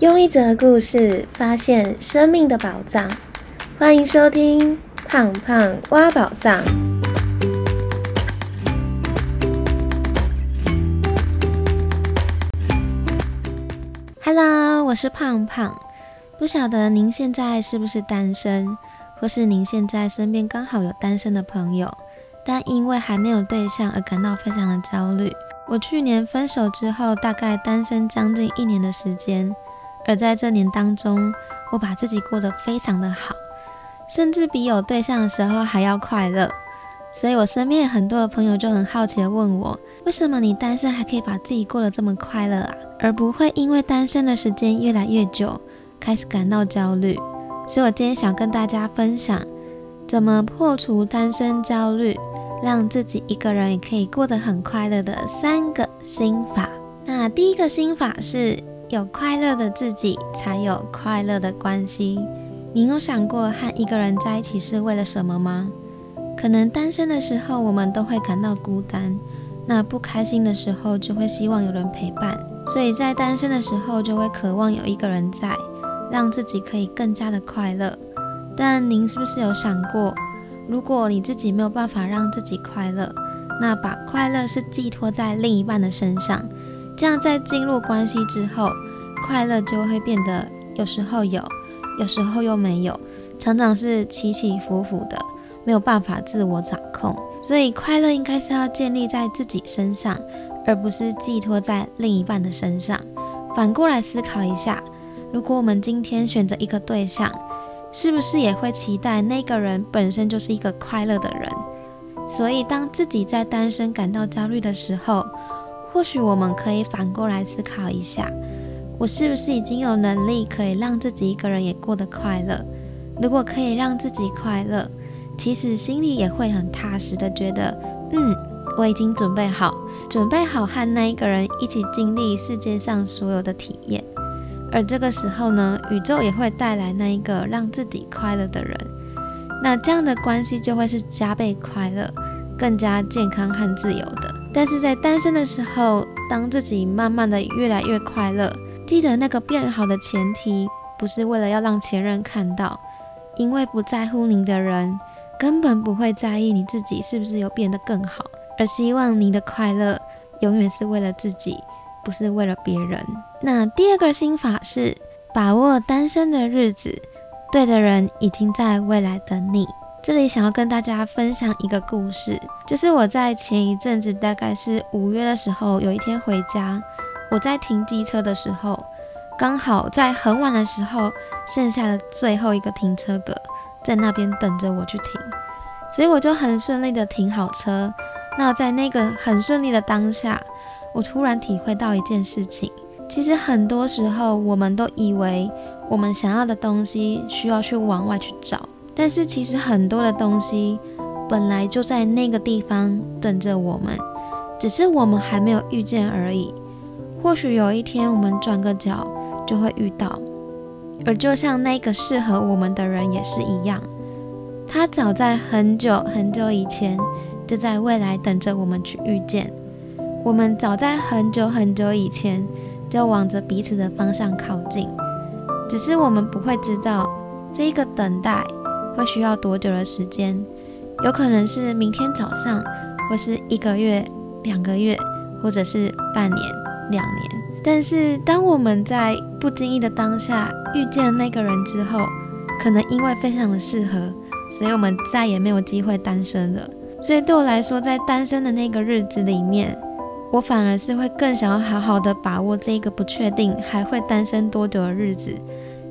用一则故事发现生命的宝藏，欢迎收听《胖胖挖宝藏》。Hello，我是胖胖。不晓得您现在是不是单身，或是您现在身边刚好有单身的朋友，但因为还没有对象而感到非常的焦虑。我去年分手之后，大概单身将近一年的时间。而在这年当中，我把自己过得非常的好，甚至比有对象的时候还要快乐。所以，我身边很多的朋友就很好奇的问我：为什么你单身还可以把自己过得这么快乐啊？而不会因为单身的时间越来越久，开始感到焦虑？所以，我今天想跟大家分享，怎么破除单身焦虑，让自己一个人也可以过得很快乐的三个心法。那第一个心法是。有快乐的自己，才有快乐的关系。你有想过和一个人在一起是为了什么吗？可能单身的时候，我们都会感到孤单；那不开心的时候，就会希望有人陪伴。所以在单身的时候，就会渴望有一个人在，让自己可以更加的快乐。但您是不是有想过，如果你自己没有办法让自己快乐，那把快乐是寄托在另一半的身上？这样在进入关系之后，快乐就会变得有时候有，有时候又没有，常常是起起伏伏的，没有办法自我掌控。所以快乐应该是要建立在自己身上，而不是寄托在另一半的身上。反过来思考一下，如果我们今天选择一个对象，是不是也会期待那个人本身就是一个快乐的人？所以当自己在单身感到焦虑的时候，或许我们可以反过来思考一下，我是不是已经有能力可以让自己一个人也过得快乐？如果可以让自己快乐，其实心里也会很踏实的觉得，嗯，我已经准备好，准备好和那一个人一起经历世界上所有的体验。而这个时候呢，宇宙也会带来那一个让自己快乐的人，那这样的关系就会是加倍快乐、更加健康和自由的。但是在单身的时候，当自己慢慢的越来越快乐，记得那个变好的前提，不是为了要让前任看到，因为不在乎你的人，根本不会在意你自己是不是有变得更好，而希望你的快乐永远是为了自己，不是为了别人。那第二个心法是把握单身的日子，对的人已经在未来等你。这里想要跟大家分享一个故事，就是我在前一阵子，大概是五月的时候，有一天回家，我在停机车的时候，刚好在很晚的时候，剩下的最后一个停车格在那边等着我去停，所以我就很顺利的停好车。那在那个很顺利的当下，我突然体会到一件事情，其实很多时候我们都以为我们想要的东西需要去往外去找。但是其实很多的东西本来就在那个地方等着我们，只是我们还没有遇见而已。或许有一天我们转个角就会遇到，而就像那个适合我们的人也是一样，他早在很久很久以前就在未来等着我们去遇见。我们早在很久很久以前就往着彼此的方向靠近，只是我们不会知道这一个等待。会需要多久的时间？有可能是明天早上，或是一个月、两个月，或者是半年、两年。但是，当我们在不经意的当下遇见那个人之后，可能因为非常的适合，所以我们再也没有机会单身了。所以对我来说，在单身的那个日子里面，我反而是会更想要好好的把握这一个不确定还会单身多久的日子，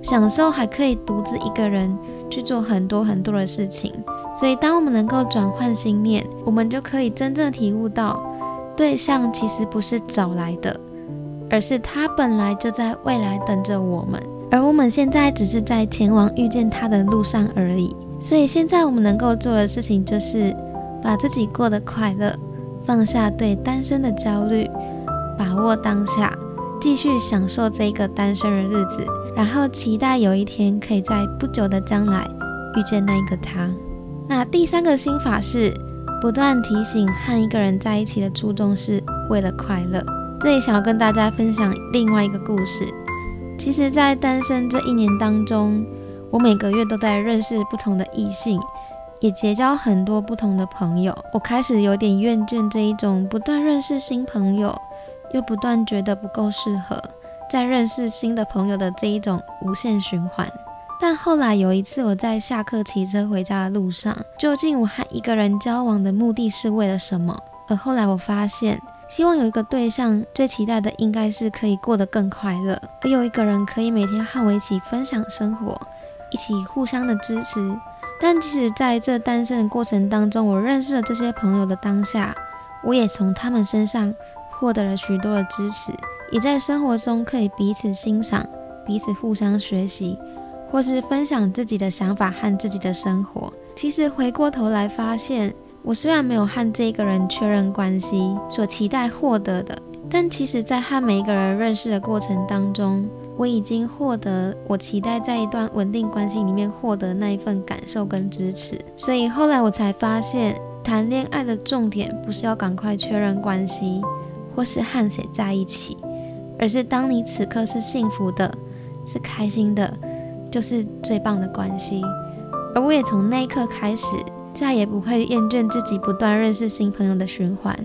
享受还可以独自一个人。去做很多很多的事情，所以当我们能够转换心念，我们就可以真正体悟到，对象其实不是找来的，而是他本来就在未来等着我们，而我们现在只是在前往遇见他的路上而已。所以现在我们能够做的事情，就是把自己过得快乐，放下对单身的焦虑，把握当下，继续享受这个单身的日子。然后期待有一天可以在不久的将来遇见那一个他。那第三个心法是不断提醒和一个人在一起的初衷是为了快乐。这里想要跟大家分享另外一个故事。其实，在单身这一年当中，我每个月都在认识不同的异性，也结交很多不同的朋友。我开始有点厌倦这一种不断认识新朋友，又不断觉得不够适合，在认识新的朋友的这一种无限循环。但后来有一次，我在下课骑车回家的路上，究竟我和一个人交往的目的是为了什么？而后来我发现。希望有一个对象，最期待的应该是可以过得更快乐，而有一个人可以每天和我一起分享生活，一起互相的支持。但即使在这单身的过程当中，我认识了这些朋友的当下，我也从他们身上获得了许多的支持，也在生活中可以彼此欣赏，彼此互相学习，或是分享自己的想法和自己的生活。其实回过头来发现。我虽然没有和这个人确认关系，所期待获得的，但其实，在和每一个人认识的过程当中，我已经获得我期待在一段稳定关系里面获得那一份感受跟支持。所以后来我才发现，谈恋爱的重点不是要赶快确认关系，或是和谁在一起，而是当你此刻是幸福的，是开心的，就是最棒的关系。而我也从那一刻开始。再也不会厌倦自己不断认识新朋友的循环，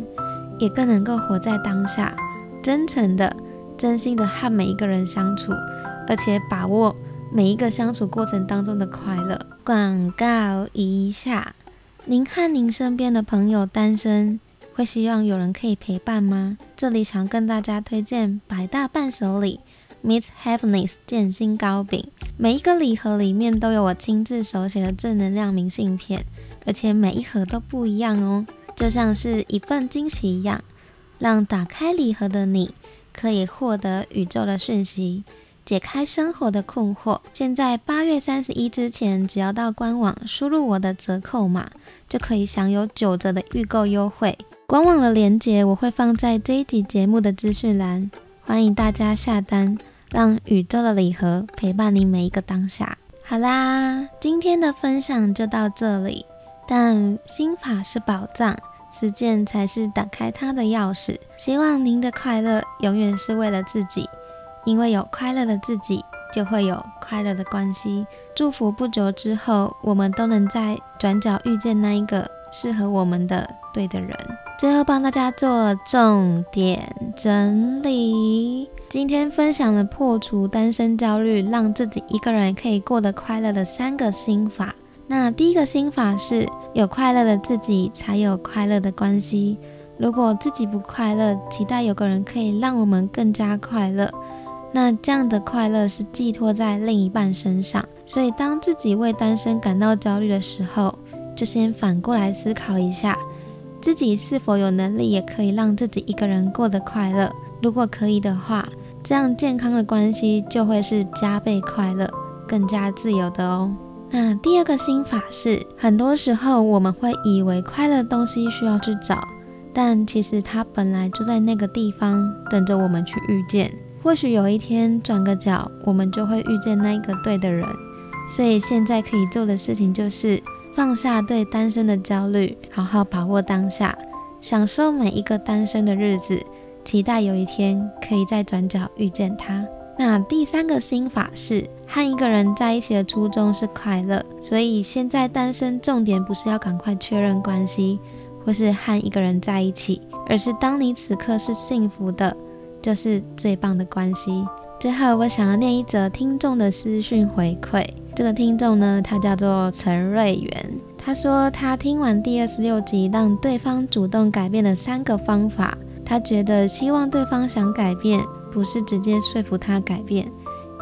也更能够活在当下，真诚的、真心的和每一个人相处，而且把握每一个相处过程当中的快乐。广告一下，您和您身边的朋友单身，会希望有人可以陪伴吗？这里想跟大家推荐百大伴手礼。Miss Happiness 建心糕饼，每一个礼盒里面都有我亲自手写的正能量明信片，而且每一盒都不一样哦，就像是一份惊喜一样，让打开礼盒的你可以获得宇宙的讯息，解开生活的困惑。现在八月三十一之前，只要到官网输入我的折扣码，就可以享有九折的预购优惠。官网的链接我会放在这一集节目的资讯栏，欢迎大家下单。让宇宙的礼盒陪伴你每一个当下。好啦，今天的分享就到这里。但心法是宝藏，实践才是打开它的钥匙。希望您的快乐永远是为了自己，因为有快乐的自己，就会有快乐的关系。祝福不久之后，我们都能在转角遇见那一个适合我们的对的人。最后帮大家做重点整理。今天分享了破除单身焦虑，让自己一个人可以过得快乐的三个心法。那第一个心法是有快乐的自己，才有快乐的关系。如果自己不快乐，期待有个人可以让我们更加快乐，那这样的快乐是寄托在另一半身上。所以，当自己为单身感到焦虑的时候，就先反过来思考一下，自己是否有能力也可以让自己一个人过得快乐。如果可以的话。这样健康的关系就会是加倍快乐、更加自由的哦。那第二个心法是，很多时候我们会以为快乐的东西需要去找，但其实它本来就在那个地方等着我们去遇见。或许有一天转个角，我们就会遇见那一个对的人。所以现在可以做的事情就是放下对单身的焦虑，好好把握当下，享受每一个单身的日子。期待有一天可以在转角遇见他。那第三个心法是和一个人在一起的初衷是快乐，所以现在单身重点不是要赶快确认关系，或是和一个人在一起，而是当你此刻是幸福的，就是最棒的关系。最后，我想要念一则听众的私讯回馈。这个听众呢，他叫做陈瑞元，他说他听完第二十六集，让对方主动改变的三个方法。他觉得希望对方想改变，不是直接说服他改变，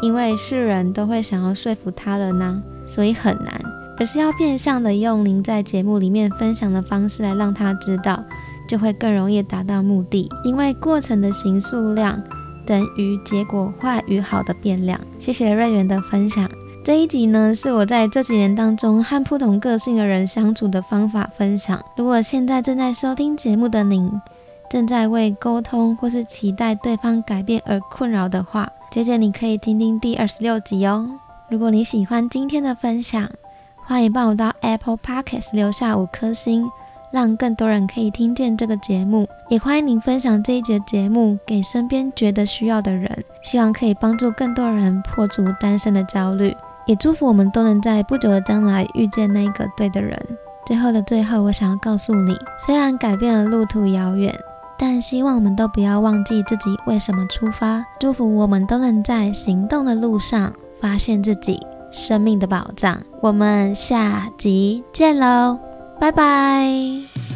因为是人都会想要说服他人呢，所以很难，而是要变相的用您在节目里面分享的方式来让他知道，就会更容易达到目的。因为过程的形数量等于结果坏与好的变量。谢谢瑞元的分享。这一集呢，是我在这几年当中和不同个性的人相处的方法分享。如果现在正在收听节目的您，正在为沟通或是期待对方改变而困扰的话，姐姐你可以听听第二十六集哦。如果你喜欢今天的分享，欢迎帮我到 Apple Podcast 留下五颗星，让更多人可以听见这个节目。也欢迎您分享这一节节目给身边觉得需要的人，希望可以帮助更多人破除单身的焦虑。也祝福我们都能在不久的将来遇见那个对的人。最后的最后，我想要告诉你，虽然改变了路途遥远。但希望我们都不要忘记自己为什么出发。祝福我们都能在行动的路上发现自己生命的宝藏。我们下集见喽，拜拜。